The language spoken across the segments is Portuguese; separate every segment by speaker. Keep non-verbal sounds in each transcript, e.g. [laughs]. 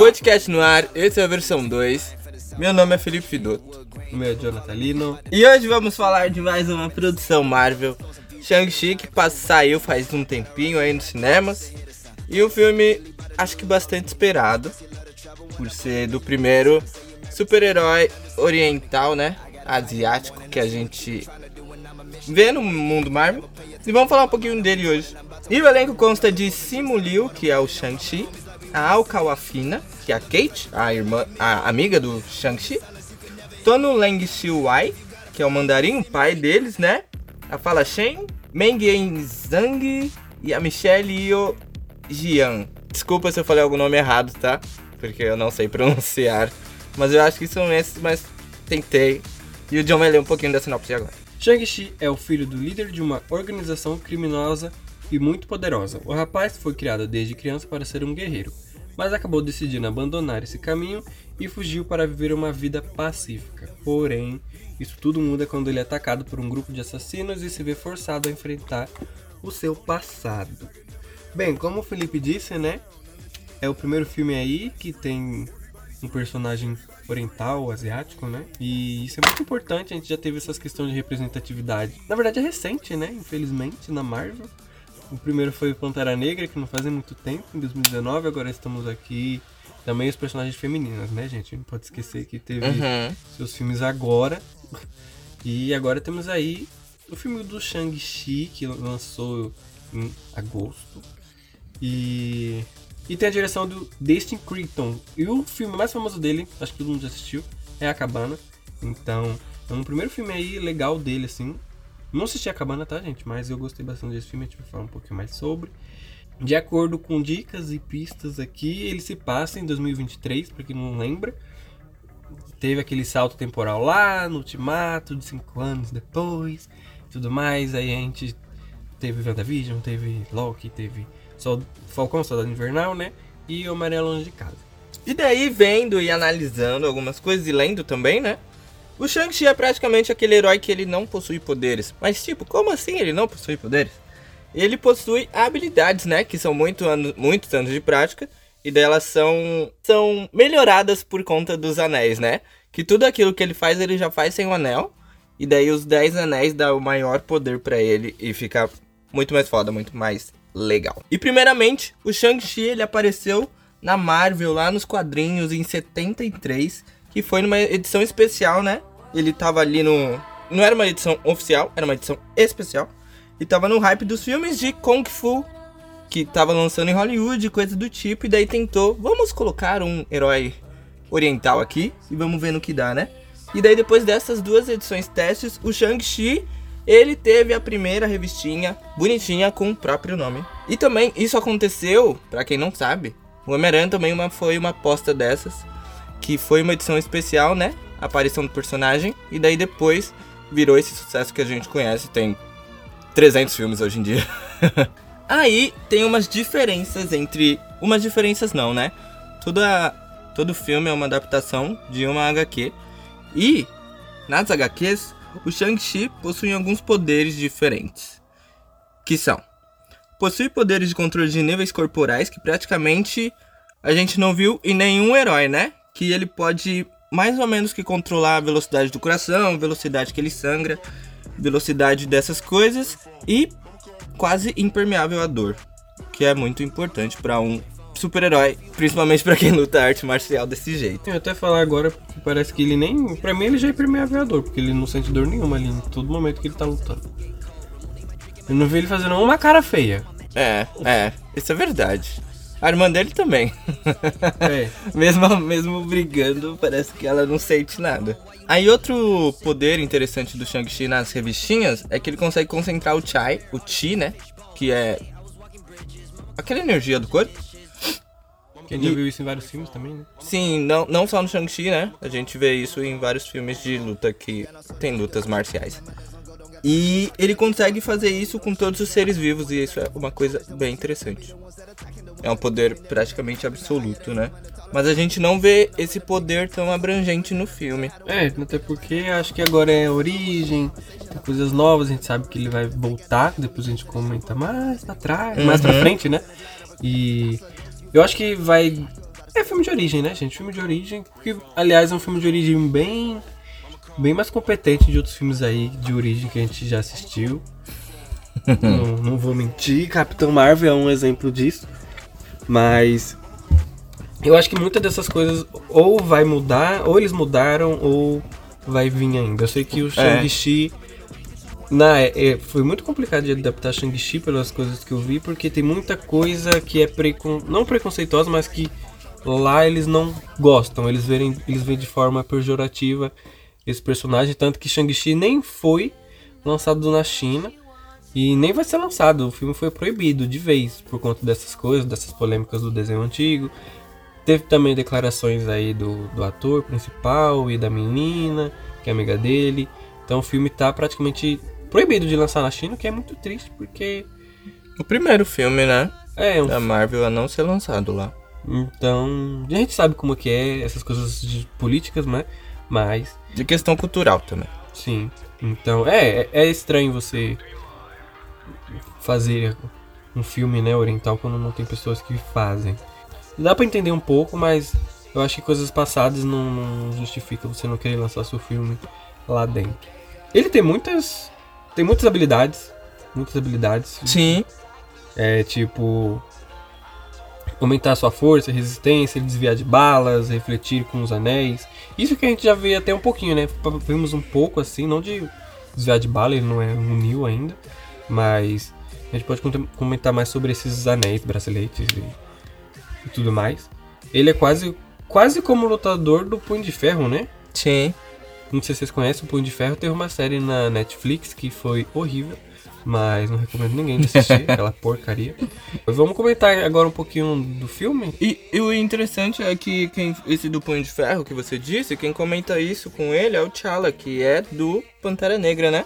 Speaker 1: Podcast no ar, esse é a versão 2. Meu nome é Felipe Fidoto.
Speaker 2: O meu é Jonathan Lino.
Speaker 1: E hoje vamos falar de mais uma produção Marvel, Shang-Chi, que saiu faz um tempinho aí nos cinemas. E um filme, acho que bastante esperado, por ser do primeiro super-herói oriental, né? Asiático que a gente vê no mundo Marvel. E vamos falar um pouquinho dele hoje. E o elenco consta de Simu Liu, que é o Shang-Chi, a Al Kawafina, que é a Kate, a irmã, a amiga do Shang-Chi, Tono Leng Xiu-Wai, que é o mandarim, o pai deles, né? A Fala Shen, Meng Yen Zhang e a Michelle Io Jian. Desculpa se eu falei algum nome errado, tá? Porque eu não sei [laughs] pronunciar. Mas eu acho que são esses, mas tentei. E o John vai ler um pouquinho da sinopse agora.
Speaker 2: Shang-Chi é o filho do líder de uma organização criminosa e muito poderosa. O rapaz foi criado desde criança para ser um guerreiro, mas acabou decidindo abandonar esse caminho e fugiu para viver uma vida pacífica. Porém, isso tudo muda quando ele é atacado por um grupo de assassinos e se vê forçado a enfrentar o seu passado. Bem, como o Felipe disse, né? É o primeiro filme aí que tem um personagem oriental, asiático, né? E isso é muito importante, a gente já teve essas questões de representatividade. Na verdade é recente, né? Infelizmente, na Marvel. O primeiro foi Pantera Negra, que não fazia muito tempo, em 2019. Agora estamos aqui também os personagens femininos, né, gente? Não pode esquecer que teve uhum. seus filmes agora. E agora temos aí o filme do Shang-Chi, que lançou em agosto. E, e tem a direção do Destin Crichton. E o filme mais famoso dele, acho que todo mundo já assistiu, é A Cabana. Então, é um primeiro filme aí legal dele, assim. Não assisti a cabana, tá, gente? Mas eu gostei bastante desse filme, a gente vai falar um pouquinho mais sobre. De acordo com dicas e pistas aqui, ele se passa em 2023, para quem não lembra. Teve aquele salto temporal lá no Ultimato, de 5 anos depois, tudo mais. Aí a gente teve WandaVision, teve Loki, teve Sol... Falcão, Soldado Invernal, né? E o Homem-Aranha Longe de Casa.
Speaker 1: E daí, vendo e analisando algumas coisas e lendo também, né? O Shang-Chi é praticamente aquele herói que ele não possui poderes. Mas tipo, como assim ele não possui poderes? Ele possui habilidades, né? Que são muito anos, muitos anos de prática. E delas são, são melhoradas por conta dos anéis, né? Que tudo aquilo que ele faz, ele já faz sem o anel. E daí os 10 anéis dão o maior poder para ele e fica muito mais foda, muito mais legal. E primeiramente, o Shang-Chi ele apareceu na Marvel lá nos quadrinhos em 73, que foi numa edição especial, né? Ele tava ali no. Não era uma edição oficial, era uma edição especial. E tava no hype dos filmes de Kung Fu que tava lançando em Hollywood, coisa do tipo. E daí tentou, vamos colocar um herói oriental aqui e vamos ver no que dá, né? E daí depois dessas duas edições testes, o Shang-Chi ele teve a primeira revistinha bonitinha com o próprio nome. E também isso aconteceu, para quem não sabe, o Homem-Aranha também uma, foi uma aposta dessas, que foi uma edição especial, né? Aparição do personagem, e daí depois virou esse sucesso que a gente conhece, tem 300 filmes hoje em dia. [laughs] Aí tem umas diferenças entre. Umas diferenças não, né? Toda, todo filme é uma adaptação de uma HQ. E nas HQs, o Shang-Chi possui alguns poderes diferentes. Que são: possui poderes de controle de níveis corporais que praticamente a gente não viu em nenhum herói, né? Que ele pode mais ou menos que controlar a velocidade do coração, velocidade que ele sangra, velocidade dessas coisas e quase impermeável à dor, que é muito importante para um super-herói, principalmente para quem luta arte marcial desse jeito.
Speaker 2: Eu até falar agora parece que ele nem, para mim ele já é impermeável à dor, porque ele não sente dor nenhuma ali em todo momento que ele tá lutando. Eu não vi ele fazendo uma cara feia.
Speaker 1: É, é, isso é verdade. A irmã dele também. É. [laughs] mesmo, mesmo brigando, parece que ela não sente nada. Aí outro poder interessante do Shang-Chi nas revistinhas é que ele consegue concentrar o Chai, o Chi, né? Que é aquela energia do corpo.
Speaker 2: Quem já viu isso em vários filmes também, né?
Speaker 1: Sim, não, não só no Shang-Chi, né? A gente vê isso em vários filmes de luta que tem lutas marciais. E ele consegue fazer isso com todos os seres vivos, e isso é uma coisa bem interessante. É um poder praticamente absoluto, né? Mas a gente não vê esse poder tão abrangente no filme.
Speaker 2: É, até porque acho que agora é origem, coisas novas, a gente sabe que ele vai voltar, depois a gente comenta mais pra trás, uhum. mais pra frente, né? E eu acho que vai É filme de origem, né, gente? Filme de origem, que aliás é um filme de origem bem bem mais competente de outros filmes aí de origem que a gente já assistiu. [laughs] não, não vou mentir, Capitão Marvel é um exemplo disso. Mas eu acho que muitas dessas coisas ou vai mudar, ou eles mudaram, ou vai vir ainda. Eu sei que o
Speaker 1: É.
Speaker 2: Shang-Chi. Na, é, foi muito complicado de adaptar Shang-Chi pelas coisas que eu vi, porque tem muita coisa que é precon, não preconceituosa, mas que lá eles não gostam. Eles veem, eles veem de forma pejorativa esse personagem, tanto que Shang-Chi nem foi lançado na China e nem vai ser lançado. O filme foi proibido de vez por conta dessas coisas, dessas polêmicas do desenho antigo. Teve também declarações aí do, do ator principal e da menina, que é amiga dele. Então o filme tá praticamente proibido de lançar na China, o que é muito triste, porque
Speaker 1: O primeiro filme, né?
Speaker 2: é um
Speaker 1: Da Marvel a não ser lançado lá.
Speaker 2: Então, a gente sabe como que é essas coisas de políticas, né? Mas,
Speaker 1: De questão cultural também.
Speaker 2: sim. Então, é, é estranho você fazer um filme, né, oriental quando não tem pessoas que fazem. Dá pra entender um pouco, mas eu acho que coisas passadas não, não justificam você não querer lançar seu filme lá dentro. Ele tem muitas tem muitas habilidades, muitas habilidades.
Speaker 1: Sim.
Speaker 2: É tipo. Aumentar sua força, resistência, desviar de balas, refletir com os anéis. Isso que a gente já vê até um pouquinho, né? Vimos um pouco assim, não de desviar de bala, ele não é um Neo ainda. Mas a gente pode comentar mais sobre esses anéis, braceletes e, e tudo mais. Ele é quase, quase como o lutador do Punho de Ferro, né?
Speaker 1: Sim.
Speaker 2: Não sei se vocês conhecem o Punho de Ferro. Teve uma série na Netflix que foi horrível. Mas não recomendo ninguém de assistir [laughs] aquela porcaria. Vamos comentar agora um pouquinho do filme?
Speaker 1: E, e o interessante é que quem, esse do Punho de Ferro que você disse, quem comenta isso com ele é o T'Challa, que é do Pantera Negra, né?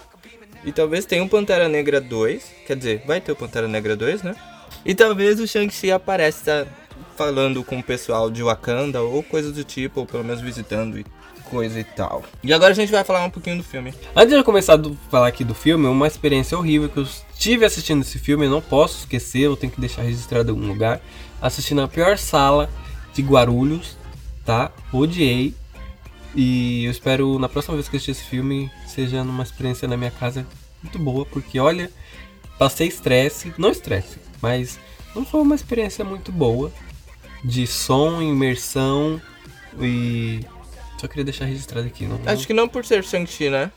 Speaker 1: E talvez tenha o Pantera Negra 2, quer dizer, vai ter o Pantera Negra 2, né? E talvez o Shang-Chi apareça falando com o pessoal de Wakanda ou coisa do tipo, ou pelo menos visitando e coisa e tal. E agora a gente vai falar um pouquinho do filme.
Speaker 2: Antes de eu começar a falar aqui do filme, uma experiência horrível que eu tive assistindo esse filme, eu não posso esquecer, eu tenho que deixar registrado em algum lugar. Assisti na pior sala de Guarulhos, tá? Odiei. E eu espero na próxima vez que eu assistir esse filme seja numa experiência na minha casa muito boa, porque olha, passei estresse, não estresse, mas não foi uma experiência muito boa de som, imersão e só queria deixar registrado aqui, não.
Speaker 1: Acho que não por ser Shang-Chi, né?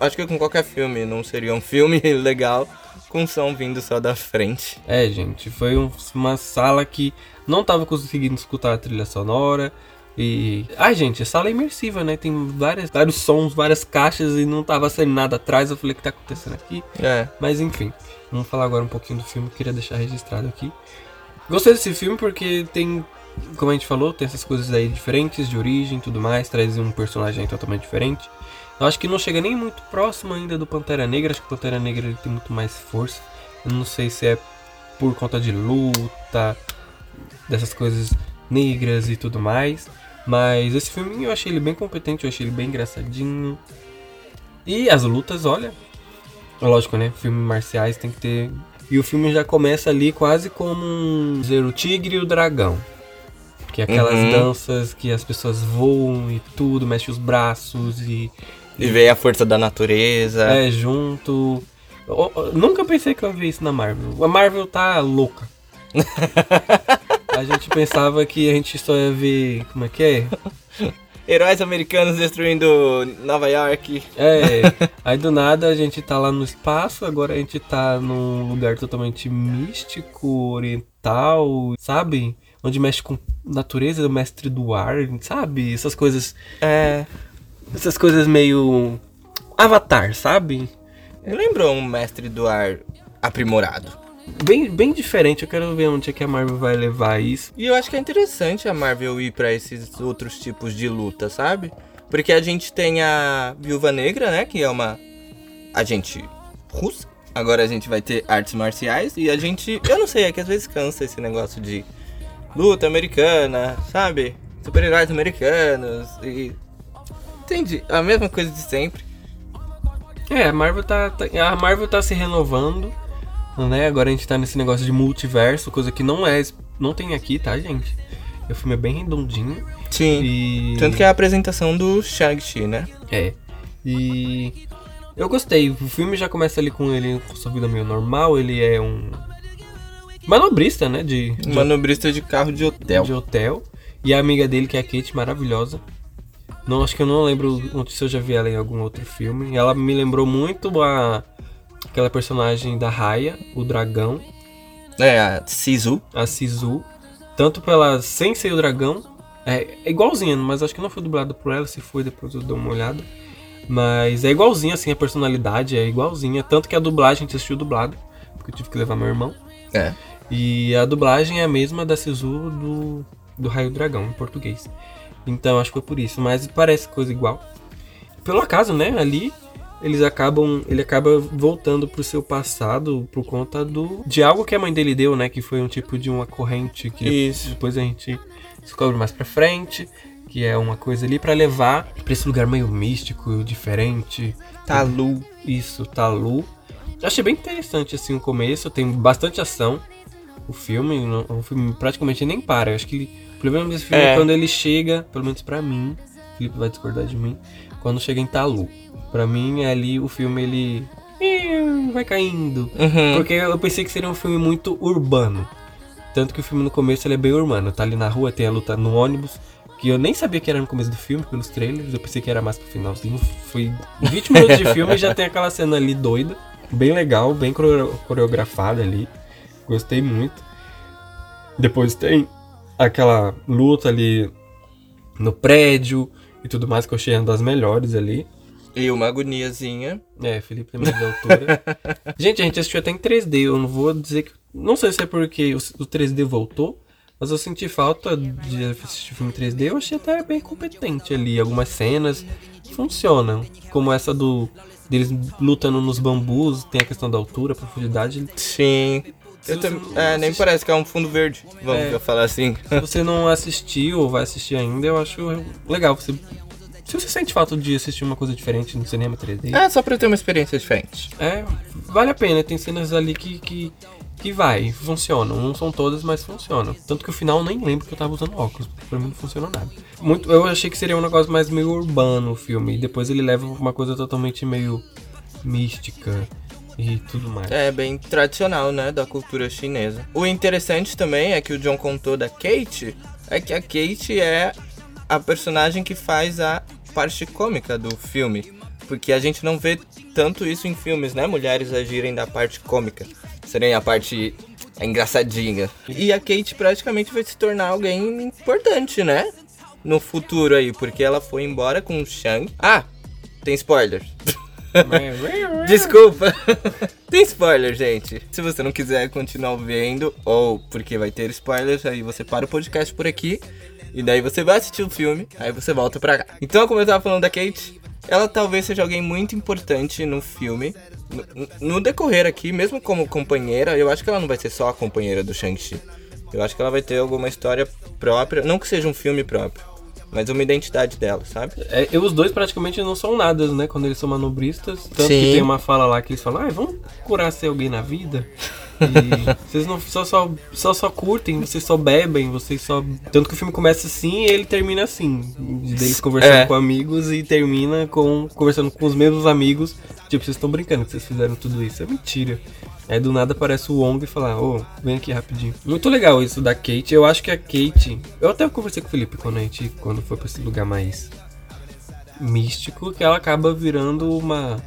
Speaker 1: Acho que com qualquer filme não seria um filme [laughs] legal com som vindo só da frente.
Speaker 2: É, gente, foi um- uma sala que não tava conseguindo escutar a trilha sonora. E. Ai, gente, a sala é imersiva, né? Tem várias, vários sons, várias caixas e não tava saindo nada atrás. Eu falei, o que tá acontecendo aqui?
Speaker 1: É.
Speaker 2: Mas enfim, vamos falar agora um pouquinho do filme, queria deixar registrado aqui. Gostei desse filme porque tem, como a gente falou, tem essas coisas aí diferentes, de origem e tudo mais, traz um personagem totalmente diferente. Eu acho que não chega nem muito próximo ainda do Pantera Negra, acho que o Pantera Negra ele tem muito mais força. Eu não sei se é por conta de luta, dessas coisas negras e tudo mais. Mas esse filme eu achei ele bem competente, eu achei ele bem engraçadinho. E as lutas, olha, Lógico, né? Filmes marciais tem que ter. E o filme já começa ali quase como um dizer o tigre e o dragão. Que é aquelas
Speaker 1: Uhum.
Speaker 2: danças que as pessoas voam e tudo, mexe os braços e
Speaker 1: E veio a força da natureza.
Speaker 2: é junto. Eu- eu nunca pensei que eu ia ver isso na Marvel. A Marvel tá louca. [laughs] a gente pensava que a gente só ia ver. Como é que é?
Speaker 1: Heróis americanos destruindo Nova York.
Speaker 2: É, aí do nada a gente tá lá no espaço, agora a gente tá num lugar totalmente místico, oriental, sabe? Onde mexe com natureza, o mestre do ar, sabe? Essas coisas.
Speaker 1: É.
Speaker 2: Essas coisas meio. Avatar, sabe?
Speaker 1: Me lembrou um mestre do ar aprimorado.
Speaker 2: Bem, bem diferente, eu quero ver onde é que a Marvel vai levar isso.
Speaker 1: E eu acho que é interessante a Marvel ir pra esses outros tipos de luta, sabe? Porque a gente tem a Viúva Negra, né? Que é uma agente russa. Agora a gente vai ter artes marciais. E a gente. Eu não sei, é que às vezes cansa esse negócio de luta americana, sabe? Super-heróis americanos e. Entende? A mesma coisa de sempre.
Speaker 2: É, a Marvel tá, tá- a Marvel tá se renovando, né? Agora a gente tá nesse negócio de multiverso, coisa que não é, não tem aqui, tá, gente? O filme é bem redondinho.
Speaker 1: Sim.
Speaker 2: E...
Speaker 1: Tanto que é a apresentação do Shang-Chi, né?
Speaker 2: É. E eu gostei. O filme já começa ali com ele com sua vida meio normal. Ele é um manobrista, né? De, de,
Speaker 1: Manobrista de carro de hotel.
Speaker 2: de hotel. E a amiga dele, que é a Kate, maravilhosa. Não, acho que eu não lembro se eu já vi ela em algum outro filme. Ela me lembrou muito a aquela personagem da Raya, o dragão,
Speaker 1: É, a Sisu.
Speaker 2: a Sisu. Tanto pela sem ser o dragão. É, é igualzinha, mas acho que não foi dublado por ela. Se foi, depois eu dou uma olhada. Mas é igualzinha, assim, a personalidade é igualzinha. Tanto que a dublagem, a gente assistiu dublado. Porque eu tive que levar meu irmão.
Speaker 1: É.
Speaker 2: E a dublagem é a mesma da Sisu do, do Raio Dragão, em português. Então acho que foi por isso. Mas parece coisa igual. Pelo acaso, né? Ali eles acabam. Ele acaba voltando pro seu passado por conta do. De algo que a mãe dele deu, né? Que foi um tipo de uma corrente que
Speaker 1: Isso.
Speaker 2: depois a gente descobre mais pra frente. Que é uma coisa ali pra levar pra esse lugar meio místico, diferente.
Speaker 1: Talu.
Speaker 2: Isso, Talu. Achei bem interessante assim o começo, tem bastante ação. O filme, o filme praticamente nem para. Eu acho que o problema desse filme é.
Speaker 1: É.
Speaker 2: quando ele chega, pelo menos pra mim, Felipe vai discordar de mim, quando chega em Talu. Pra mim, ali o filme ele Ih, vai caindo.
Speaker 1: Uhum.
Speaker 2: Porque eu pensei que seria um filme muito urbano. Tanto que o filme no começo ele é bem urbano. Tá ali na rua, tem a luta no ônibus. Que eu nem sabia que era no começo do filme, pelos trailers. Eu pensei que era mais pro finalzinho. Foi 20 [laughs] minutos de filme e já tem aquela cena ali doida. Bem legal, bem coreo- coreografada ali. Gostei muito. Depois tem aquela luta ali no prédio e tudo mais, que eu achei uma das melhores ali.
Speaker 1: E uma agoniazinha.
Speaker 2: É, Felipe medo de altura. [laughs] gente, a gente assistiu até em 3D. Eu não vou dizer que. Não sei se é porque o, o 3D voltou, mas eu senti falta de assistir filme em 3D. Eu achei até bem competente ali. Algumas cenas funcionam. Como essa do. deles lutando nos bambus, tem a questão da altura, profundidade.
Speaker 1: Sim. Eu tam- É, nem
Speaker 2: assiste-
Speaker 1: parece que é um fundo verde. Vamos
Speaker 2: É.
Speaker 1: falar assim.
Speaker 2: Se você não assistiu ou vai assistir ainda, eu acho legal. Você, se você sente falta de assistir uma coisa diferente no cinema 3D,
Speaker 1: É, só pra ter uma experiência diferente.
Speaker 2: É, vale a pena. Tem cenas ali que, que, que vai, funcionam. Não são todas, mas funcionam. Tanto que o final eu nem lembro que eu tava usando óculos. Pra mim não funcionou nada. Muito, eu achei que seria um negócio mais meio urbano o filme. E depois ele leva uma coisa totalmente meio mística e tudo mais.
Speaker 1: É bem tradicional, né, da cultura chinesa. O interessante também é que o John contou da Kate, é que a Kate é a personagem que faz a parte cômica do filme. Porque a gente não vê tanto isso em filmes, né? Mulheres agirem da parte cômica. Serem a parte engraçadinha. E a Kate praticamente vai se tornar alguém importante, né? No futuro aí, porque ela foi embora com o Shang. Ah, tem spoiler. [laughs] Desculpa. [laughs] Tem spoiler, gente. Se você não quiser continuar vendo, ou porque vai ter spoilers, aí você para o podcast por aqui. E daí você vai assistir o filme, aí você volta pra cá. Então, como eu tava falando da Kate, ela talvez seja alguém muito importante no filme. No, no decorrer aqui, mesmo como companheira, eu acho que ela não vai ser só a companheira do Shang-Chi. Eu acho que ela vai ter alguma história própria. Não que seja um filme próprio, mas uma identidade dela, sabe?
Speaker 2: É, e os dois praticamente não são nada, né? Quando eles são manobristas. Tanto
Speaker 1: Sim.
Speaker 2: que tem uma fala lá que eles falam, ah, vamos curar ser alguém na vida. Vocês não só, só, só, só curtem, vocês só bebem, vocês só. Tanto que o filme começa assim e ele termina assim. Deles conversando
Speaker 1: É.
Speaker 2: com amigos e termina com conversando com os mesmos amigos. Tipo, vocês estão brincando que vocês fizeram tudo isso. É mentira. Aí do nada aparece o Wong e fala, ô, vem aqui rapidinho. Muito legal isso da Kate. Eu acho que a Kate. Eu até conversei com o Felipe quando a gente. Quando foi pra esse lugar mais místico, que ela acaba virando uma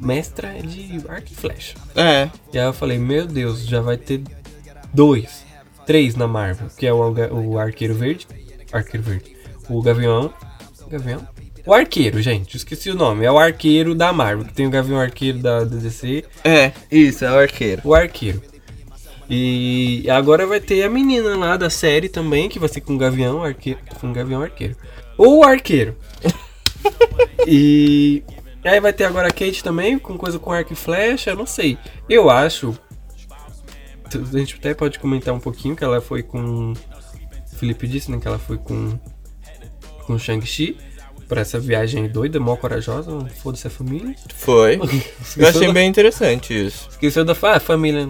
Speaker 2: mestra de arco e flecha.
Speaker 1: É.
Speaker 2: E aí eu falei, meu Deus, já vai ter dois, três na Marvel, que é o, o Arqueiro Verde, Arqueiro Verde, o Gavião, Gavião? O Arqueiro, gente, esqueci o nome, é o Arqueiro da Marvel, que tem o Gavião Arqueiro da, da DC,
Speaker 1: É, isso, é o arqueiro.
Speaker 2: o Arqueiro. E agora vai ter a menina lá da série também, que vai ser com o Gavião Arqueiro, com o Gavião Arqueiro. O Arqueiro. [laughs] e aí vai ter agora a Kate também, com coisa com arco e flecha, eu não sei. Eu acho. A gente até pode comentar um pouquinho que ela foi com. O Felipe disse, né? Que ela foi com. Com Shang-Chi. Pra essa viagem doida, mó corajosa, foda-se a família.
Speaker 1: Foi. [laughs] Eu achei bem interessante isso.
Speaker 2: Esqueceu da fa- família.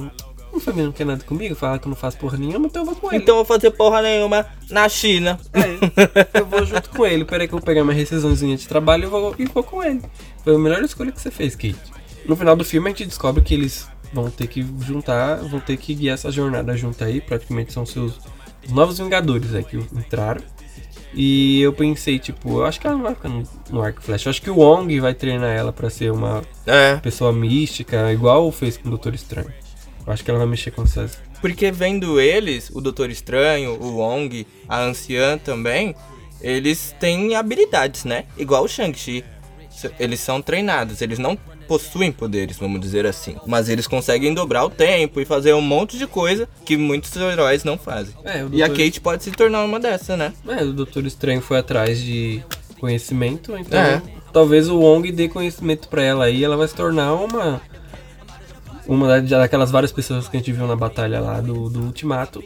Speaker 2: Minha família não quer nada comigo, fala que eu não faço porra nenhuma, então eu vou com ele.
Speaker 1: Então eu vou fazer porra nenhuma na China.
Speaker 2: É, eu vou junto com ele. Peraí que eu vou pegar minha rescisãozinha de trabalho e vou, e vou com ele. Foi a melhor escolha que você fez, Kate. No final do filme a gente descobre que eles vão ter que juntar, vão ter que guiar essa jornada junto aí. Praticamente são seus os novos Vingadores aí que entraram. E eu pensei, tipo, eu acho que ela não vai ficar no, no arco flash. Eu acho que o Wong vai treinar ela pra ser uma
Speaker 1: É.
Speaker 2: pessoa mística, igual fez com o Doutor Estranho. Acho que ela vai mexer com essas.
Speaker 1: Porque vendo eles, o Doutor Estranho, o Wong, a Anciã também, eles têm habilidades, né? Igual o Shang-Chi. Eles são treinados, eles não possuem poderes, vamos dizer assim. Mas eles conseguem dobrar o tempo e fazer um monte de coisa que muitos heróis não fazem.
Speaker 2: É, o
Speaker 1: E a Kate pode se tornar uma dessa, né?
Speaker 2: É, o Doutor Estranho foi atrás de conhecimento, então
Speaker 1: É.
Speaker 2: talvez o Wong dê conhecimento pra ela aí, ela vai se tornar uma uma da- daquelas várias pessoas que a gente viu na batalha lá do, do Ultimato,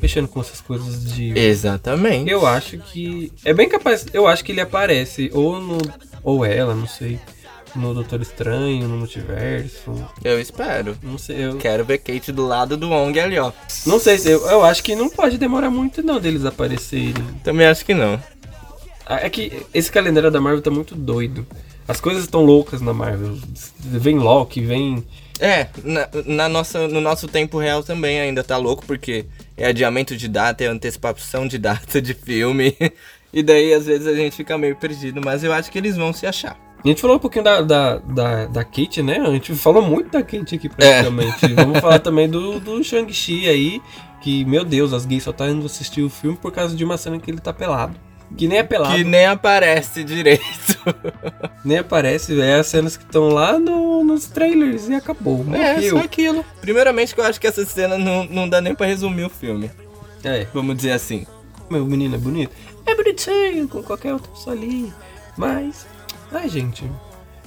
Speaker 2: mexendo com essas coisas de
Speaker 1: Exatamente.
Speaker 2: Eu acho que é bem capaz, eu acho que ele aparece ou no ou ela, não sei, no Doutor Estranho, no Multiverso,
Speaker 1: Eu espero.
Speaker 2: não sei, eu
Speaker 1: Quero ver Kate do lado do Wong ali, ó.
Speaker 2: não sei se eu, eu acho que não pode demorar muito não deles aparecerem.
Speaker 1: Também acho que não.
Speaker 2: Ah, É que esse calendário da Marvel tá muito doido. As coisas estão loucas na Marvel. Vem Loki, vem.
Speaker 1: É, na, na nossa, no nosso tempo real também ainda tá louco, porque é adiamento de data, é antecipação de [laughs] data de filme. E daí às vezes a gente fica meio perdido, mas eu acho que eles vão se achar.
Speaker 2: A gente falou um pouquinho da, da, da, da Kate, né? A gente falou muito da Kate aqui praticamente. [laughs] Vamos falar também do, do Shang-Chi aí. Que, meu Deus, as gays só tá indo assistir o filme por causa de uma cena que ele tá pelado. Que nem é pelado,
Speaker 1: Que nem aparece direito. [laughs]
Speaker 2: nem aparece. É as cenas que estão lá no, nos trailers e acabou.
Speaker 1: É,
Speaker 2: Morreu.
Speaker 1: só aquilo. Primeiramente que eu acho que essa cena não, não dá nem pra resumir o filme.
Speaker 2: É.
Speaker 1: Vamos dizer assim.
Speaker 2: Meu menino é bonito? É bonitinho, com qualquer outra pessoa ali. Mas. Ai, gente.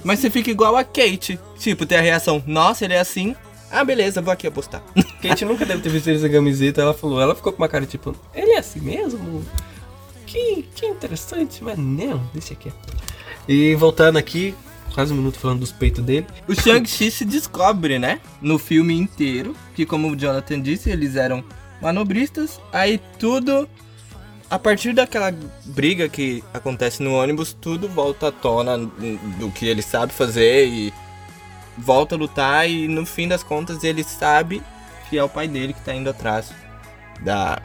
Speaker 1: Mas você fica igual a Kate. Tipo, tem a reação, nossa, ele é assim. Ah, beleza, vou aqui apostar.
Speaker 2: Kate nunca deve ter visto essa camiseta. Ela falou, ela ficou com uma cara tipo, ele é assim mesmo? Que, que interessante, mas não, deixa quieto. E voltando aqui, quase um minuto falando dos peitos dele.
Speaker 1: O Shang-Chi se descobre, né? No filme inteiro. Que como o Jonathan disse, eles eram manobristas. Aí tudo. A partir daquela briga que acontece no ônibus, tudo volta à tona do que ele sabe fazer e volta a lutar. E no fim das contas, ele sabe que é o pai dele que tá indo atrás da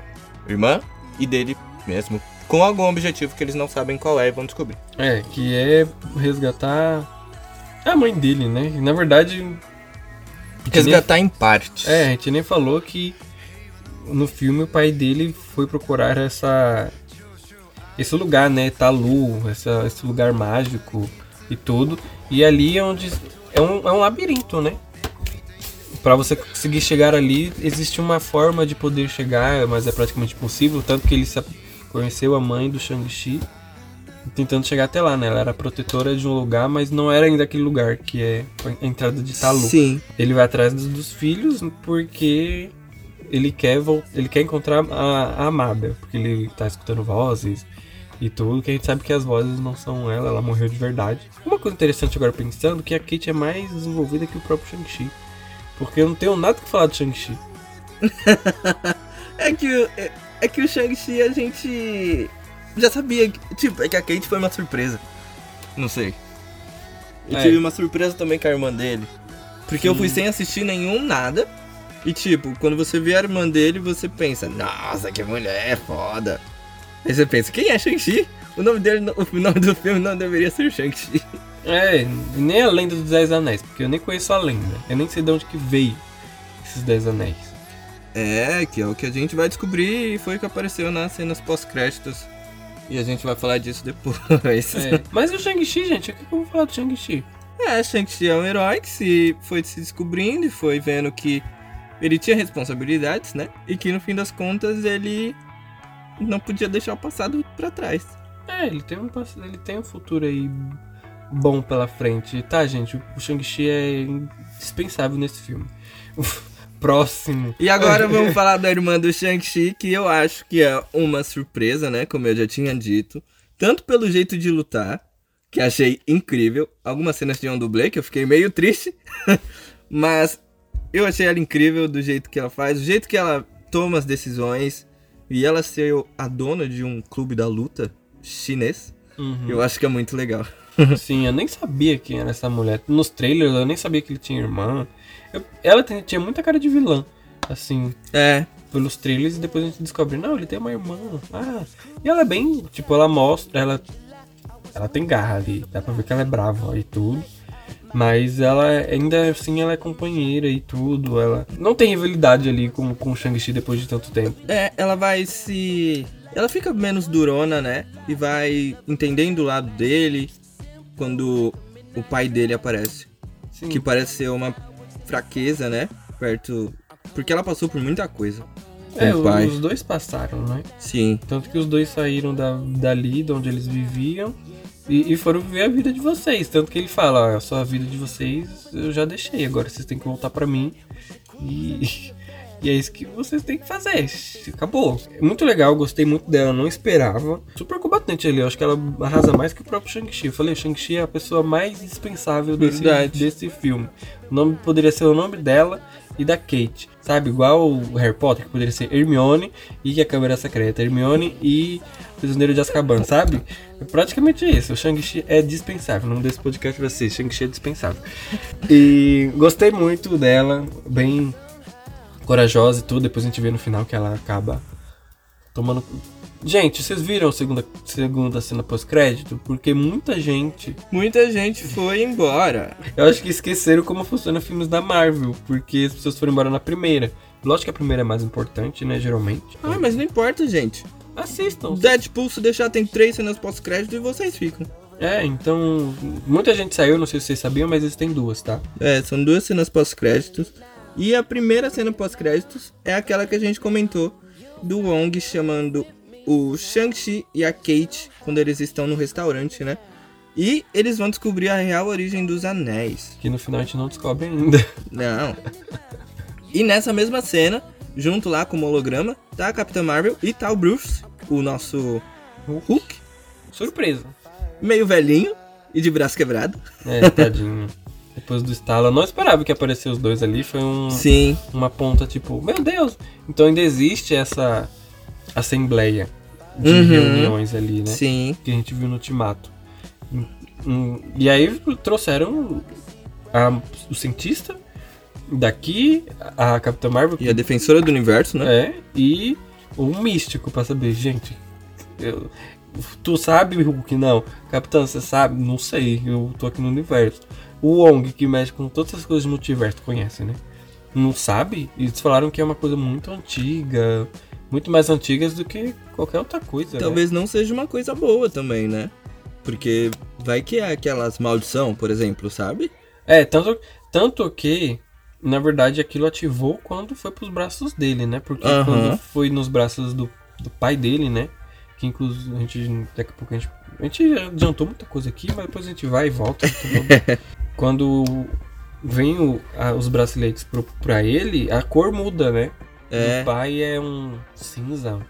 Speaker 1: irmã e dele mesmo. Com algum objetivo que eles não sabem qual é e vão descobrir.
Speaker 2: É, que é resgatar a mãe dele, né? Na verdade. gente nem-
Speaker 1: Resgatar em partes.
Speaker 2: É, a gente nem falou que no filme o pai dele foi procurar essa esse lugar, né, Talu, essa, esse lugar mágico e tudo. E ali é onde é um, é um labirinto, né? Pra você conseguir chegar ali, existe uma forma de poder chegar, mas é praticamente impossível, tanto que ele se conheceu a mãe do Shang-Chi tentando chegar até lá, né? Ela era protetora de um lugar, mas não era ainda aquele lugar que é a entrada de Talu.
Speaker 1: Sim.
Speaker 2: Ele vai atrás dos, dos filhos porque ele quer, ele quer encontrar a, a Amada, porque ele tá escutando vozes e tudo, que a gente sabe que as vozes não são ela, ela morreu de verdade. Uma coisa interessante agora pensando que a Kate é mais desenvolvida que o próprio Shang-Chi. Porque eu não tenho nada que falar do Shang-Chi. [laughs]
Speaker 1: É que, é, é que o Shang-Chi a gente já sabia. que- Tipo, é que a Kate foi uma surpresa. Não sei. Eu
Speaker 2: É.
Speaker 1: tive uma surpresa também com a irmã dele. Porque eu fui
Speaker 2: Sim.
Speaker 1: sem assistir nenhum nada. E tipo, quando você vê a irmã dele, você pensa, nossa, que mulher foda. Aí você pensa, quem é Shang-Chi? O nome dele, o nome do filme não deveria ser Shang-Chi.
Speaker 2: É, nem a lenda dos Dez Anéis, porque eu nem conheço a lenda. Eu nem sei de onde que veio esses Dez Anéis.
Speaker 1: É, que é o que a gente vai descobrir e foi o que apareceu nas cenas pós-créditos. E a gente vai falar disso depois.
Speaker 2: É, [laughs] Mas o Shang-Chi, gente? O que eu vou falar do Shang-Chi?
Speaker 1: É, Shang-Chi é um herói que se foi se descobrindo e foi vendo que ele tinha responsabilidades, né? E que no fim das contas ele não podia deixar o passado pra trás.
Speaker 2: É, ele tem um, ele tem um futuro aí bom pela frente. Tá, gente, o Shang-Chi é indispensável nesse filme. [laughs] Próximo.
Speaker 1: E agora vamos falar da irmã do Shang-Chi, que eu acho que é uma surpresa, né? Como eu já tinha dito. Tanto pelo jeito de lutar, que achei incrível. Algumas cenas tinham dublê, que eu fiquei meio triste. [laughs] Mas eu achei ela incrível do jeito que ela faz, do jeito que ela toma as decisões. E ela ser a dona de um clube da luta chinês,
Speaker 2: Uhum.
Speaker 1: eu acho que é muito legal. [laughs]
Speaker 2: Sim, eu nem sabia quem era essa mulher. Nos trailers eu nem sabia que ele tinha irmã. Eu- ela tem- tinha muita cara de vilã, assim,
Speaker 1: É,
Speaker 2: pelos trailers e depois a gente descobre, não, ele tem uma irmã. Ah, e ela é bem, tipo, ela mostra, ela ela tem garra ali, dá pra ver que ela é brava e tudo. Mas ela ainda assim ela é companheira e tudo, ela não tem rivalidade ali com, com o Shang-Chi depois de tanto tempo.
Speaker 1: é, ela vai se. Ela fica menos durona, né? E vai entendendo o lado dele quando o pai dele aparece.
Speaker 2: Sim.
Speaker 1: Que parece ser uma fraqueza, né? Perto. Porque ela passou por muita coisa.
Speaker 2: É,
Speaker 1: o pai.
Speaker 2: os dois passaram, né?
Speaker 1: Sim.
Speaker 2: Tanto que os dois saíram da, dali, de onde eles viviam, e, e foram viver a vida de vocês. Tanto que ele fala, ó, a sua vida de vocês eu já deixei, agora vocês têm que voltar pra mim. E, e é isso que vocês têm que fazer. Acabou. É Muito legal, gostei muito dela, não esperava. Super combatente ali, eu acho que ela arrasa mais que o próprio Shang-Chi. Eu falei, Shang-Chi é a pessoa mais dispensável desse,
Speaker 1: Verdade.
Speaker 2: desse filme. O nome poderia ser o nome dela e da Kate. Sabe, igual o Harry Potter, que poderia ser Hermione e a Câmara Secreta. Hermione e o Prisioneiro de Azkaban, sabe? É praticamente isso. O Shang-Chi é dispensável. O nome desse podcast vai ser Shang-Chi é dispensável. E gostei muito dela, bem corajosa e tudo. Depois a gente vê no final que ela acaba tomando. Gente, vocês viram a segunda, segunda cena pós-crédito? Porque muita gente
Speaker 1: Muita gente foi embora. [laughs]
Speaker 2: eu acho que esqueceram como funciona filmes da Marvel, porque as pessoas foram embora na primeira. Lógico que a primeira é mais importante, né, geralmente.
Speaker 1: Ah, mas não importa, gente.
Speaker 2: Assistam.
Speaker 1: Deadpool, se deixar, tem três cenas pós-crédito e vocês ficam.
Speaker 2: É, então, muita gente saiu, não sei se vocês sabiam, mas existem duas, tá?
Speaker 1: É, são duas cenas pós-créditos. E a primeira cena pós-créditos é aquela que a gente comentou do Wong chamando o Shang-Chi e a Kate quando eles estão no restaurante, né? E eles vão descobrir a real origem dos anéis.
Speaker 2: Que no final a gente não descobre ainda.
Speaker 1: Não. E nessa mesma cena, junto lá com o holograma, tá a Capitã Marvel e tá o Bruce, o nosso Hulk,
Speaker 2: Surpresa.
Speaker 1: meio velhinho e de braço quebrado.
Speaker 2: É, tadinho. [laughs] Depois do estalo, eu não esperava que aparecesse os dois ali. Foi um,
Speaker 1: Sim,
Speaker 2: uma ponta tipo, meu Deus! Então ainda existe essa assembleia de
Speaker 1: Uhum.
Speaker 2: reuniões ali, né?
Speaker 1: sim.
Speaker 2: que a gente viu no Ultimato. Hum, E aí trouxeram a- o cientista daqui, a Capitã Marvel,
Speaker 1: E a defensora do universo, né?
Speaker 2: é, e o místico pra saber, gente. eu- tu sabe o que não? Capitã, você sabe? Não sei, eu tô aqui no universo. O Wong, que mexe com todas as coisas do multiverso, conhece, né? Não sabe? E eles falaram que é uma coisa muito antiga, muito mais antigas do que qualquer outra coisa. né?
Speaker 1: Talvez não seja uma coisa boa também, né? Porque vai que é aquelas maldição, por exemplo, sabe?
Speaker 2: É, tanto, tanto que, na verdade, aquilo ativou quando foi pros braços dele, né? Porque
Speaker 1: Aham.
Speaker 2: quando foi nos braços do, do pai dele, né? Que inclusive a gente. Daqui a pouco a gente. A gente adiantou muita coisa aqui, mas depois a gente vai e volta. tá [laughs] quando vem o- a- os braceletes pro, pra ele, a cor muda, né?
Speaker 1: É.
Speaker 2: O pai é um cinza. Um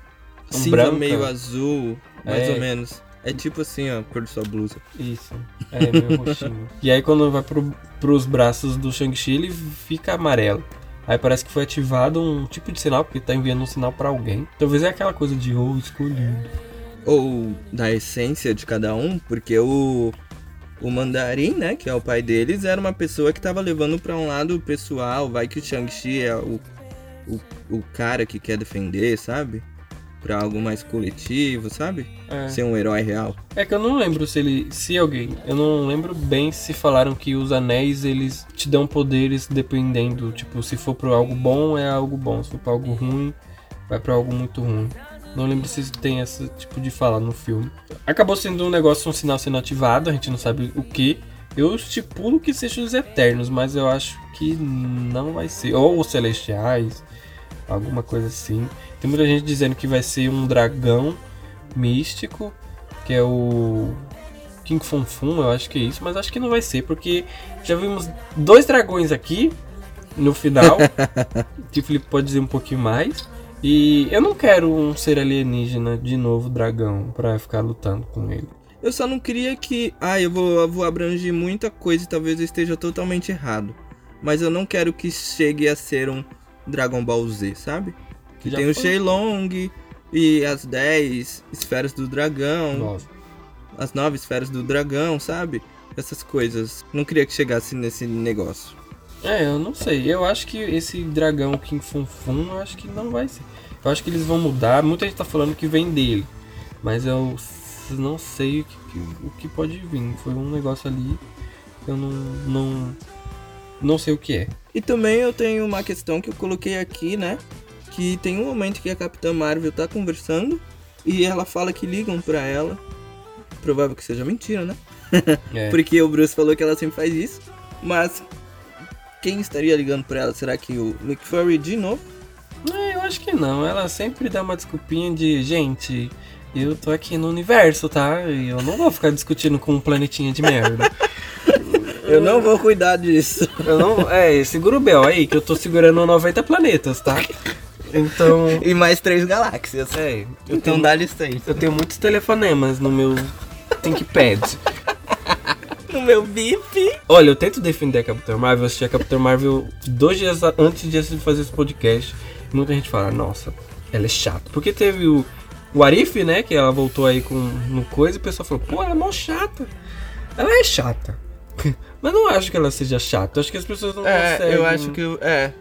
Speaker 1: Cinza
Speaker 2: branca.
Speaker 1: meio azul, mais
Speaker 2: É.
Speaker 1: ou menos. É tipo assim, ó, a cor da sua blusa.
Speaker 2: Isso. É, meio roxinho. [laughs] E aí quando vai pro, pros braços do Shang-Chi, ele fica amarelo. Aí parece que foi ativado um tipo de sinal, porque tá enviando um sinal pra alguém. Talvez é aquela coisa de ou escolhido.
Speaker 1: Ou da essência de cada um, porque o. O Mandarim, né, que é o pai deles, era uma pessoa que tava levando pra um lado pessoal. Vai que o Shang-Chi é o, o, o cara que quer defender, sabe? Pra algo mais coletivo, sabe?
Speaker 2: É.
Speaker 1: Ser um herói real.
Speaker 2: É que eu não lembro se ele. Se alguém. Eu não lembro bem se falaram que os anéis eles te dão poderes dependendo. Tipo, se for pra algo bom, é algo bom. Se for pra algo ruim, vai pra algo muito ruim. Não lembro se tem esse tipo de fala no filme. Acabou sendo um negócio, um sinal sendo ativado, a gente não sabe o que. Eu estipulo que seja os Eternos, mas eu acho que não vai ser. Ou os Celestiais, alguma coisa assim. Tem muita gente dizendo que vai ser um dragão místico, que é o King Fun Fun, eu acho que é isso, mas acho que não vai ser, porque já vimos dois dragões aqui no final, [laughs] que o Felipe pode dizer um pouquinho mais. E eu não quero um ser alienígena de novo dragão pra ficar lutando com ele.
Speaker 1: Eu só não queria que. Ah, eu vou, eu vou abranger muita coisa e talvez eu esteja totalmente errado. mas eu não quero que chegue a ser um Dragon Ball Z, sabe? Que
Speaker 2: Já
Speaker 1: tem o
Speaker 2: foi.
Speaker 1: Shenlong e as 10 esferas do dragão,
Speaker 2: Nove.
Speaker 1: as 9 esferas do dragão, sabe? Essas coisas. Não queria que chegasse nesse negócio.
Speaker 2: É, eu não sei. Eu acho que esse dragão King Fun Fun, eu acho que não vai ser. Eu acho que eles vão mudar. Muita gente tá falando que vem dele. Mas eu não sei o que, que- o que pode vir. Foi um negócio ali. que Eu não. Não, não sei o que é.
Speaker 1: E também eu tenho uma questão que eu coloquei aqui, né? Que tem um momento que a Capitã Marvel tá conversando e ela fala que ligam pra ela. Provável que seja mentira, né? [laughs]
Speaker 2: É. [laughs]
Speaker 1: Porque o Bruce falou que ela sempre faz isso. Mas quem estaria ligando pra ela? Será que o Nick Fury de novo?
Speaker 2: É, eu acho que não. Ela sempre dá uma desculpinha de, gente, eu tô aqui no universo, tá? E eu não vou ficar discutindo com um planetinha de merda. [laughs]
Speaker 1: Eu não vou cuidar disso. [laughs]
Speaker 2: Eu não. É, segura o Bel aí, que eu tô segurando 90 planetas, tá? Então.
Speaker 1: E mais três galáxias.
Speaker 2: É, eu
Speaker 1: Então
Speaker 2: tenho,
Speaker 1: dá licença.
Speaker 2: eu tenho muitos telefonemas no meu ThinkPad.
Speaker 1: No meu bip.
Speaker 2: Olha, eu tento defender a Capitã Marvel, eu assisti a Capitã Marvel dois dias antes de fazer esse podcast. Muita gente fala, nossa, ela é chata. Porque teve o, o Arif, né, que ela voltou aí com no coisa e o pessoal falou, pô, ela é mó chata. Ela é chata. [laughs] Mas não acho que ela seja chata. Eu acho que as pessoas não
Speaker 1: É,
Speaker 2: conseguem.
Speaker 1: eu acho que. É.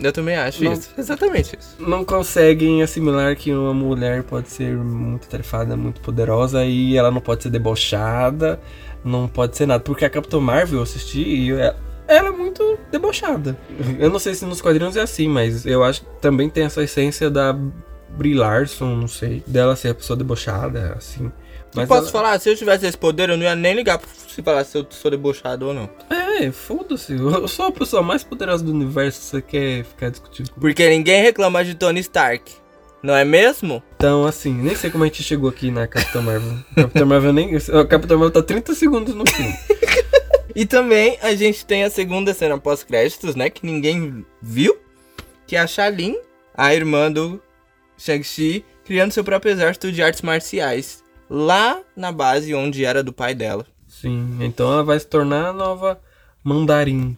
Speaker 1: Eu também acho
Speaker 2: Não.
Speaker 1: isso. Exatamente isso.
Speaker 2: não conseguem assimilar que uma mulher pode ser muito tarefada, muito poderosa e ela não pode ser debochada, não pode ser nada. Porque a Capitã Marvel eu assisti e ela, ela é muito debochada. Eu não sei se nos quadrinhos é assim, mas eu acho que também tem essa essência da Brie Larson, não sei, dela ser a pessoa debochada, assim. Mas
Speaker 1: Posso
Speaker 2: ela-
Speaker 1: falar, se eu tivesse esse poder, eu não ia nem ligar se falar se eu sou debochado ou não.
Speaker 2: É, foda-se. [laughs] Eu sou a pessoa mais poderosa do universo, você quer ficar discutindo comigo.
Speaker 1: Porque ninguém reclama de Tony Stark. Não é mesmo?
Speaker 2: Então, assim, nem sei como a gente chegou aqui na Capitã Marvel. [laughs] Capitã Marvel nem. A Capitã Marvel tá 30 segundos no filme. [laughs]
Speaker 1: E também a gente tem a segunda cena pós-créditos, né? Que ninguém viu. Que é a Shalin, a irmã do Shang-Chi, criando seu próprio exército de artes marciais. Lá na base onde era do pai dela.
Speaker 2: Sim, então ela vai se tornar a nova Mandarim.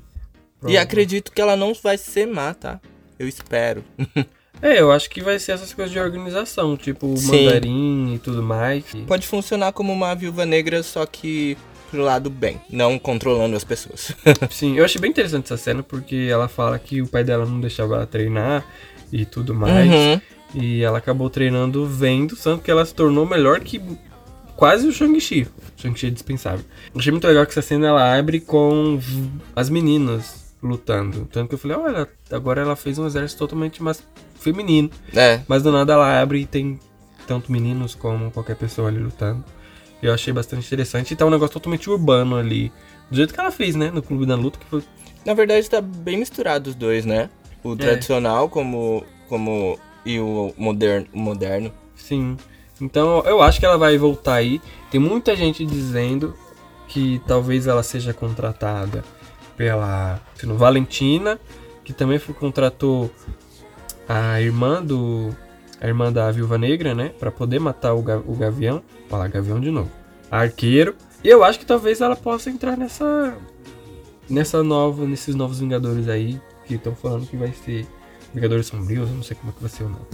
Speaker 1: E acredito que ela não vai ser má, tá? Eu espero. [laughs]
Speaker 2: É, eu acho que vai ser essas coisas de organização, tipo o. Mandarim e tudo mais.
Speaker 1: Pode funcionar como uma viúva negra, só que pro lado bem, não controlando as pessoas. [laughs]
Speaker 2: Sim, eu achei bem interessante essa cena porque ela fala que o pai dela não deixava ela treinar e tudo mais.
Speaker 1: Uhum.
Speaker 2: E ela acabou treinando vendo, tanto que ela se tornou melhor que quase o Shang-Chi. Shang-Chi é dispensável. Achei muito legal que essa cena ela abre com as meninas lutando. Tanto que eu falei, olha, agora ela fez um exército totalmente mais feminino.
Speaker 1: É,
Speaker 2: Mas do nada ela abre e tem tanto meninos como qualquer pessoa ali lutando. Eu achei bastante interessante. E tá um negócio totalmente urbano ali. Do jeito que ela fez, né? No Clube da Luta, que foi
Speaker 1: na verdade tá bem misturado os dois, né? O
Speaker 2: É.
Speaker 1: tradicional como como e o moderno, moderno.
Speaker 2: Sim. Então eu acho que ela vai voltar aí. Tem muita gente dizendo que talvez ela seja contratada pela não, Valentina, que também foi, contratou a irmã do a irmã da Viúva Negra, né, Pra poder matar o, ga- o Gavião, falar Gavião de novo, Arqueiro. E eu acho que talvez ela possa entrar nessa nessa nova, nesses novos Vingadores aí que estão falando que vai ser Vingadores Sombrios, eu não sei como é que vai ser o nome.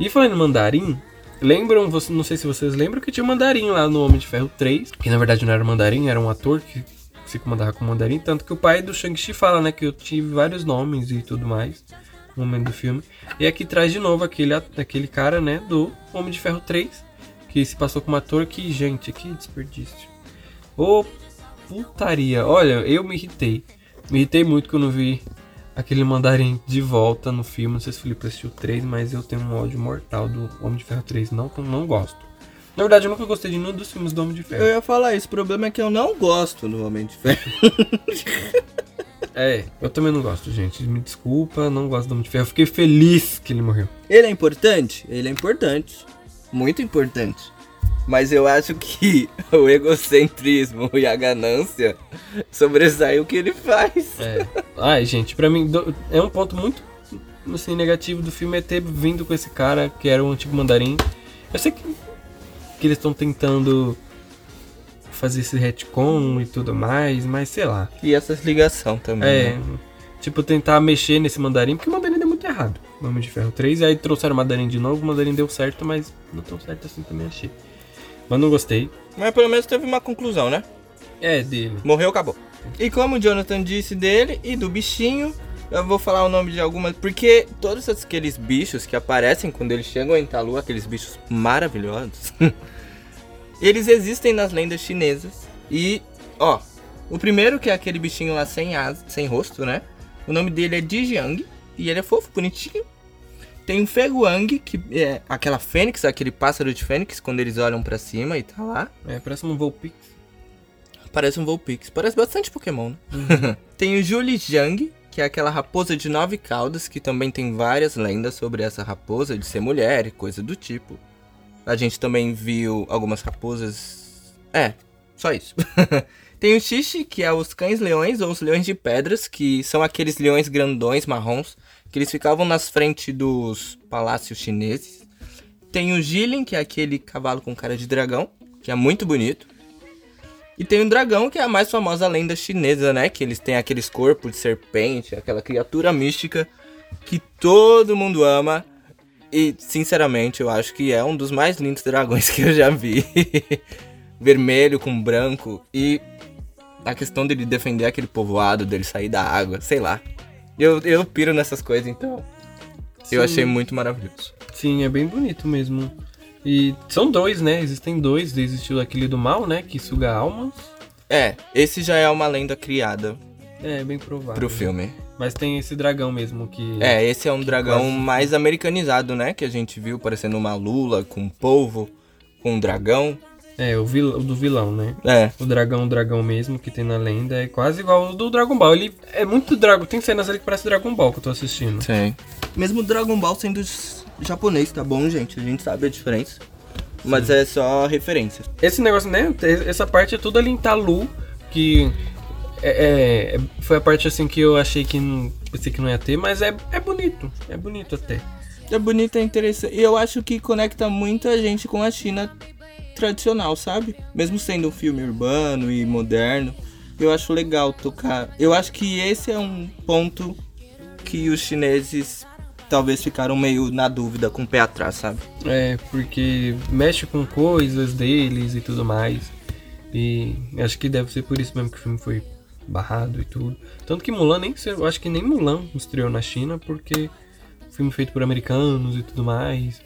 Speaker 2: E falando em Mandarim, lembram, não sei se vocês lembram que tinha um Mandarim lá no Homem de Ferro 3, que na verdade não era Mandarim, era um ator que se comandava com Mandarim, tanto que o pai do Shang-Chi fala, né, que eu tive vários nomes e tudo mais no momento do filme. E aqui traz de novo aquele, aquele cara, né, do Homem de Ferro 3, que se passou como ator, que, gente, que desperdício. Ô, putaria. Olha, eu me irritei. Me irritei muito quando vi aquele mandarim de volta no filme. Não sei se o Felipe assistiu o 3, mas eu tenho um ódio mortal do Homem de Ferro 3. Não, não gosto. Na verdade, eu nunca gostei de nenhum dos filmes do Homem de
Speaker 1: Eu
Speaker 2: Ferro.
Speaker 1: ia falar isso, o problema é que eu não gosto do Homem de Ferro. [laughs]
Speaker 2: É, eu também não gosto, gente. Me desculpa, não gosto do Homem de Ferro. Eu fiquei feliz que ele morreu.
Speaker 1: Ele é importante? Ele é importante. Muito importante. Mas eu acho que [laughs] o egocentrismo e a ganância sobressai o que ele faz.
Speaker 2: É. Ai, gente, pra mim é um ponto muito assim, negativo do filme é ter vindo com esse cara que era o antigo mandarim. Eu sei que, que eles estão tentando fazer esse retcon e tudo mais, mas sei lá.
Speaker 1: E essa ligação também.
Speaker 2: É.
Speaker 1: né?
Speaker 2: tipo, tentar mexer nesse mandarim, porque o mandarim deu muito errado. no Homem de Ferro 3, e aí trouxeram o mandarim de novo, o mandarim deu certo, mas não tão certo assim também achei. Mas não gostei.
Speaker 1: Mas pelo menos teve uma conclusão, né?
Speaker 2: É, dele.
Speaker 1: Morreu, acabou. E como o Jonathan disse dele e do bichinho, eu vou falar o nome de algumas. Porque todos aqueles bichos que aparecem quando eles chegam em Talu, aqueles bichos maravilhosos, [laughs] eles existem nas lendas chinesas. E, ó, o primeiro que é aquele bichinho lá sem asa, sem rosto, né? O nome dele é Dijiang. E ele é fofo, bonitinho. Tem o Feguang, que é aquela fênix, aquele pássaro de fênix, quando eles olham pra cima e tá lá.
Speaker 2: É, parece um Volpix.
Speaker 1: Parece um Vulpix. Parece bastante Pokémon, né? [laughs] tem o Julijang, que é aquela raposa de nove caudas, que também tem várias lendas sobre essa raposa, de ser mulher e coisa do tipo. A gente também viu algumas raposas. É, só isso. [laughs] tem o Xixi, que é os cães-leões ou os leões de pedras, que são aqueles leões grandões marrons, que eles ficavam nas frente dos palácios chineses. Tem o Jilin, que é aquele cavalo com cara de dragão, que é muito bonito. E tem o dragão, que é a mais famosa lenda chinesa, né? Que eles têm aqueles corpos de serpente, aquela criatura mística que todo mundo ama. E, sinceramente, eu acho que é um dos mais lindos dragões [laughs] que eu já vi. Vermelho com branco. E a questão dele defender aquele povoado, dele sair da água, sei lá. Eu, eu piro nessas coisas, então.
Speaker 2: Sim.
Speaker 1: Eu achei muito maravilhoso.
Speaker 2: Sim, é bem bonito mesmo. E são dois, né? Existem dois. Existiu aquele do mal, né? Que suga almas.
Speaker 1: É, esse já é uma lenda criada
Speaker 2: É, bem provável.
Speaker 1: pro filme.
Speaker 2: Mas tem esse dragão mesmo que.
Speaker 1: É, esse é um dragão
Speaker 2: quase-
Speaker 1: mais americanizado, né? Que a gente viu parecendo uma lula com um polvo, com um dragão.
Speaker 2: É, o, vil... o do vilão, né?
Speaker 1: É,
Speaker 2: O dragão, o dragão mesmo que tem na lenda é quase igual ao do Dragon Ball. Ele é muito Dragon. Tem cenas ali que parece Dragon Ball que eu tô assistindo.
Speaker 1: sim. Mesmo o Dragon Ball sendo japonês, tá bom, gente? A gente sabe a diferença. Mas é só referência.
Speaker 2: Esse negócio, né? Essa parte é tudo ali em Talu, que é, é- foi a parte assim que eu achei que não, pensei que não ia ter, mas é, é bonito. É bonito até.
Speaker 1: É bonito, é interessante. E eu acho que conecta muita gente com a China tradicional, sabe? Mesmo sendo um filme urbano e moderno, eu acho legal tocar. Eu acho que esse é um ponto que os chineses talvez ficaram meio na dúvida, com o pé atrás, sabe?
Speaker 2: É, porque mexe com coisas deles e tudo mais. E acho que deve ser por isso mesmo que o filme foi barrado e tudo. Tanto que Mulan nem eu acho que nem Mulan estreou na China, porque filme feito por americanos e tudo mais.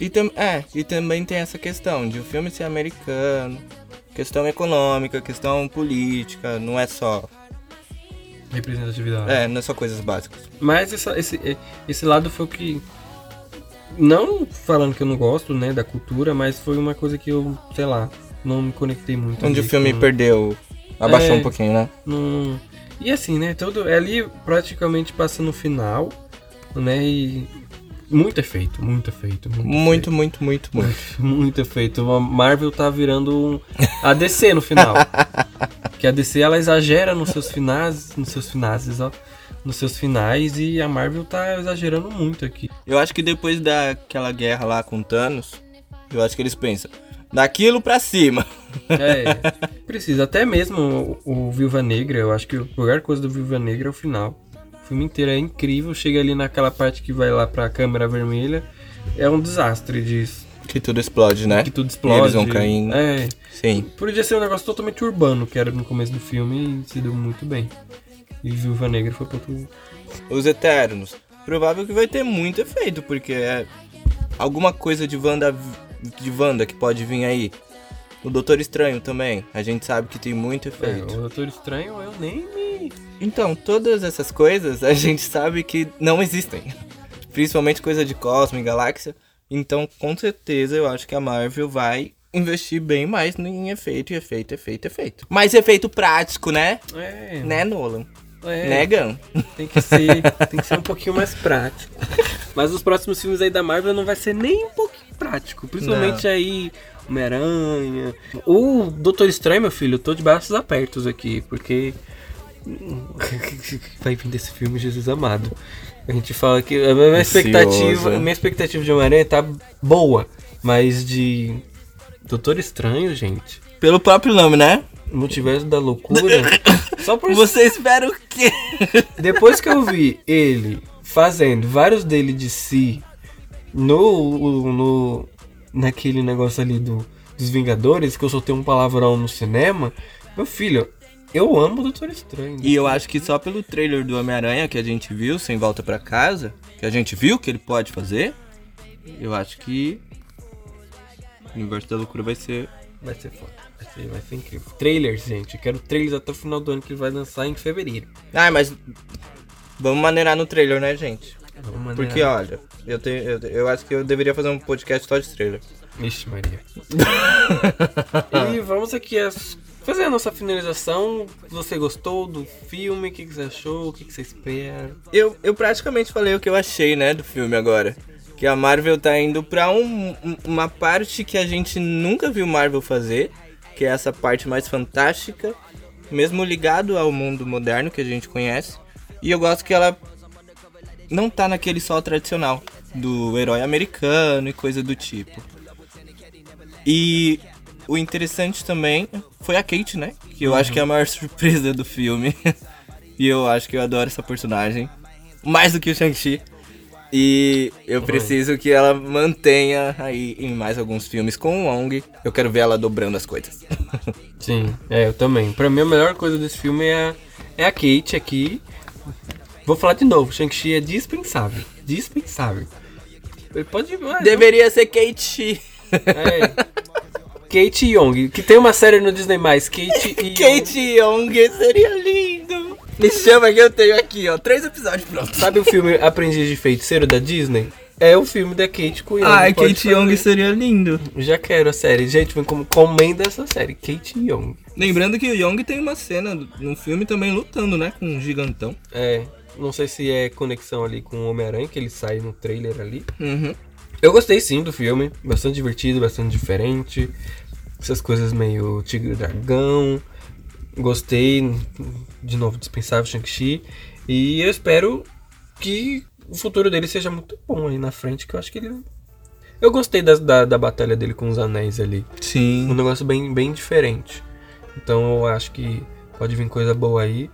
Speaker 1: E, tam é, e também tem essa questão de o filme ser americano, questão econômica, questão política, não é só.
Speaker 2: Representatividade.
Speaker 1: É, não é só coisas básicas.
Speaker 2: Mas essa- esse, eh, esse lado foi o que. Não falando que eu não gosto, né, da cultura, mas foi uma coisa que eu, sei lá, não me conectei muito.
Speaker 1: Onde o filme
Speaker 2: com-
Speaker 1: perdeu. Abaixou
Speaker 2: É.
Speaker 1: um pouquinho, né?
Speaker 2: não- E assim, né, todo. é Ali praticamente passa no final, né, e. Muito efeito, muito efeito. Muito,
Speaker 1: Muito, muito, muito, muito.
Speaker 2: efeito, [laughs] muito efeito. A Marvel tá virando um. A DC no final. [laughs] que a DC ela exagera nos seus finais. Nos seus finais, ó. Nos seus finais e a Marvel tá exagerando muito aqui.
Speaker 1: Eu acho que depois daquela guerra lá com Thanos, eu acho que eles pensam, daquilo pra cima.
Speaker 2: É, precisa. Até mesmo o, o Viúva Negra, eu acho que a melhor coisa do Viúva Negra é o final. O filme inteiro é incrível, chega ali naquela parte que vai lá pra câmera vermelha, é um desastre disso.
Speaker 1: Que tudo explode, né?
Speaker 2: Que tudo
Speaker 1: E
Speaker 2: explode.
Speaker 1: eles vão caindo.
Speaker 2: É,
Speaker 1: Sim.
Speaker 2: podia ser um negócio totalmente urbano, que era no começo do filme e se deu muito bem. E Viúva Negra foi pra outro...
Speaker 1: Os Eternos. Provável que vai ter muito efeito, porque é alguma coisa de Wanda, de Wanda que pode vir aí. O Doutor Estranho também. A gente sabe que tem muito
Speaker 2: É,
Speaker 1: efeito.
Speaker 2: o Doutor Estranho eu nem me...
Speaker 1: Então, todas essas coisas a [laughs] gente sabe que não existem. Principalmente coisa de cosmo e galáxia. Então, com certeza, eu acho que a Marvel vai investir bem mais em efeito, e efeito, efeito, efeito. Mais efeito prático, né?
Speaker 2: É,
Speaker 1: Né, Nolan?
Speaker 2: é.
Speaker 1: Né, Gun?
Speaker 2: Tem que ser, tem que ser um pouquinho mais prático. [laughs] Mas os próximos filmes aí da Marvel não vai ser nem um pouquinho prático. Principalmente aí Homem-Aranha. O Doutor Estranho, meu filho, eu tô de braços abertos aqui, porque [laughs] vai vir desse filme Jesus amado. A gente fala que a minha expectativa, a minha expectativa de Homem-Aranha tá boa, mas de Doutor Estranho, gente,
Speaker 1: Pelo próprio nome, né?
Speaker 2: Multiverso da Loucura, [laughs] Só por
Speaker 1: Você espera o quê?
Speaker 2: Depois que eu vi ele fazendo vários dele de si no, no naquele negócio ali do, dos Vingadores, que eu soltei um palavrão no cinema, meu filho, eu amo o Doutor Estranho.
Speaker 1: E eu acho que só pelo trailer do Homem-Aranha que a gente viu, sem volta pra casa, que a gente viu que ele pode fazer, eu acho que o Universo da Loucura vai ser.
Speaker 2: Vai ser foda. Vai ser, vai ser incrível. Trailers, gente. Eu quero trailers até o final do ano que ele vai lançar em fevereiro.
Speaker 1: Ah, mas. Vamos maneirar no trailer, né, gente?
Speaker 2: Maneirar.
Speaker 1: Porque, olha, eu, tenho, eu, eu acho que eu deveria fazer um podcast só de trailer.
Speaker 2: Ixi, Maria. e vamos aqui as- fazer a nossa finalização. Você gostou do filme? O que, que você achou? O que, que você espera?
Speaker 1: Eu, eu praticamente falei o que eu achei, né, do filme agora. Que a Marvel tá indo pra um- uma parte que a gente nunca viu Marvel fazer, que é essa parte mais fantástica, mesmo ligado ao mundo moderno que a gente conhece. E eu gosto que ela não tá naquele só tradicional do herói americano e coisa do tipo. E o interessante também foi a Kate, né? Que eu acho que é a maior [laughs] surpresa do filme. [laughs] e eu acho que eu adoro essa personagem. Mais do que o Shang-Chi. E eu preciso que ela mantenha aí em mais alguns filmes com o Wong. Eu quero ver ela dobrando as coisas. [laughs]
Speaker 2: Sim, é, eu também. Pra mim, a melhor coisa desse filme é a, é a Kate aqui. Vou falar de novo: Shang-Chi é dispensável. Dispensável. Ele pode. ah,
Speaker 1: Deveria ser Kate.
Speaker 2: É. Kate Young, que tem uma série no Disney mais, [laughs] Kate e
Speaker 1: Kate Young seria lindo. Me chama que eu tenho aqui, ó. Três episódios prontos.
Speaker 2: Sabe o filme Aprendiz de Feiticeiro da Disney? É o filme da Kate com Young.
Speaker 1: Ai,
Speaker 2: pode
Speaker 1: Kate
Speaker 2: fazer.
Speaker 1: Young seria lindo.
Speaker 2: Já quero a série. Gente, vem como comenda essa série. Kate Young.
Speaker 1: Lembrando que o Young tem uma cena no filme também lutando, né? Com um gigantão.
Speaker 2: É, não sei se é conexão ali com o Homem-Aranha, que ele sai no trailer ali.
Speaker 1: Uhum.
Speaker 2: Eu gostei sim do filme, bastante divertido, bastante diferente. Essas coisas meio tigre e dragão. Gostei, de novo, dispensável Shang-Chi. E eu espero que o futuro dele seja muito bom aí na frente, que eu acho que ele. Eu gostei da, da, da batalha dele com os anéis ali. Um
Speaker 1: Sim.
Speaker 2: negócio bem, bem diferente. Então eu acho que pode vir coisa boa aí.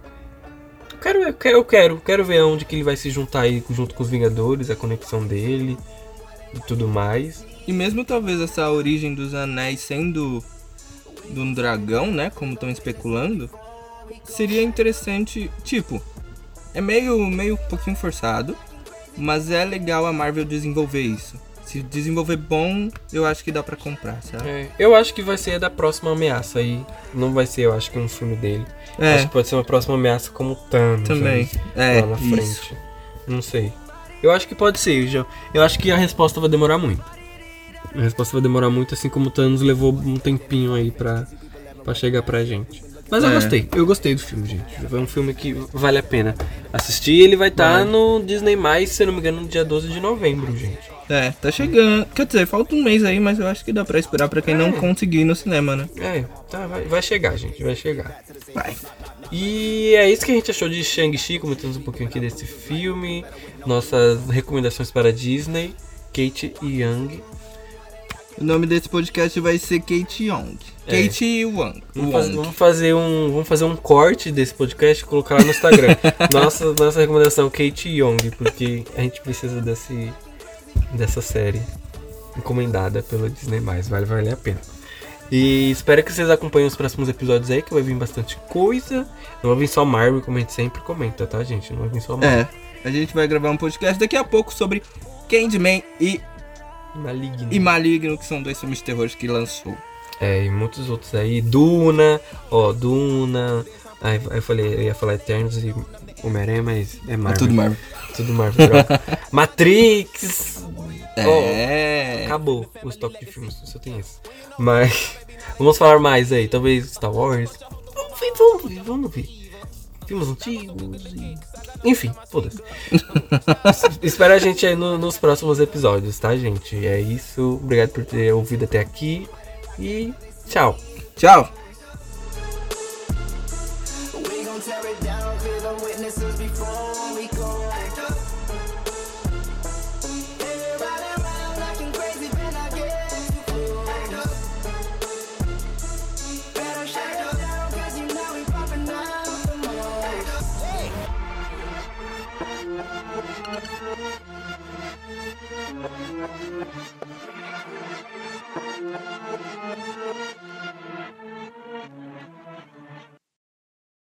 Speaker 2: Eu quero, eu quero, eu quero, quero ver onde que ele vai se juntar aí junto com os Vingadores, a conexão dele e tudo mais.
Speaker 1: E mesmo talvez essa origem dos anéis sendo de um dragão, né? Como estão especulando, seria interessante. Tipo, é meio, meio um pouquinho forçado, mas é legal a Marvel desenvolver isso. Se desenvolver bom, eu acho que dá pra comprar, sabe?
Speaker 2: É, eu acho que vai ser da próxima ameaça aí. Não vai ser, eu acho que um filme dele.
Speaker 1: É,
Speaker 2: Acho que pode ser uma próxima ameaça como Thanos.
Speaker 1: também.
Speaker 2: aí,
Speaker 1: É,
Speaker 2: lá na
Speaker 1: isso.
Speaker 2: frente. Não sei. Eu acho que pode ser, João. Eu acho que a resposta vai demorar muito. A resposta vai demorar muito, assim como o Thanos levou um tempinho aí pra, pra chegar pra gente. Mas eu
Speaker 1: É.
Speaker 2: gostei, eu gostei do filme, gente. É um filme que vale a pena assistir. Ele vai estar
Speaker 1: Vai.
Speaker 2: no Disney, se eu não me engano, no dia 12 de novembro, gente.
Speaker 1: É, tá chegando. Quer dizer, falta um mês aí, mas eu acho que dá pra esperar pra quem
Speaker 2: É.
Speaker 1: não conseguir ir no cinema, né?
Speaker 2: É, tá, vai, vai chegar, gente, vai chegar.
Speaker 1: Vai.
Speaker 2: E é isso que a gente achou de Shang-Chi, comentamos um pouquinho aqui desse filme, nossas recomendações para a Disney, Kate e Young.
Speaker 1: O nome desse podcast vai ser Kate Young.
Speaker 2: É.
Speaker 1: Kate Wong.
Speaker 2: Vamos, faz-
Speaker 1: Wong.
Speaker 2: vamos fazer um, vamos fazer um corte desse podcast e colocar lá no Instagram. [laughs] nossa, nossa recomendação Kate Young, porque a gente precisa desse, dessa série encomendada pela Disney+, vale, vale a pena. E espero que vocês acompanhem os próximos episódios aí, que vai vir bastante coisa. Não vai vir só Marvel, como a gente sempre comenta, tá, gente? Não vai vir só Marvel.
Speaker 1: É, a gente vai gravar um podcast daqui a pouco sobre Candyman e,
Speaker 2: Maligno.
Speaker 1: e Maligno, que são dois filmes de terror que lançou.
Speaker 2: É, e muitos outros aí. Duna, ó, Duna. Aí aí eu falei, eu ia falar Eternos e Homem-Aranha, mas é Marvel.
Speaker 1: tudo Marvel.
Speaker 2: Tudo Marvel, droga. [laughs] Matrix!
Speaker 1: É.
Speaker 2: Acabou o estoque de filmes, só tem esse. Mas [laughs] vamos falar mais aí, talvez Star Wars. Vamos ver, vamos ver, vamos ver. Filmes antigos. Enfim, foda-se. [laughs] Es- Espera a gente aí no- nos próximos episódios, tá, gente? É isso. Obrigado por ter ouvido até aqui. E tchau.
Speaker 1: Tchau.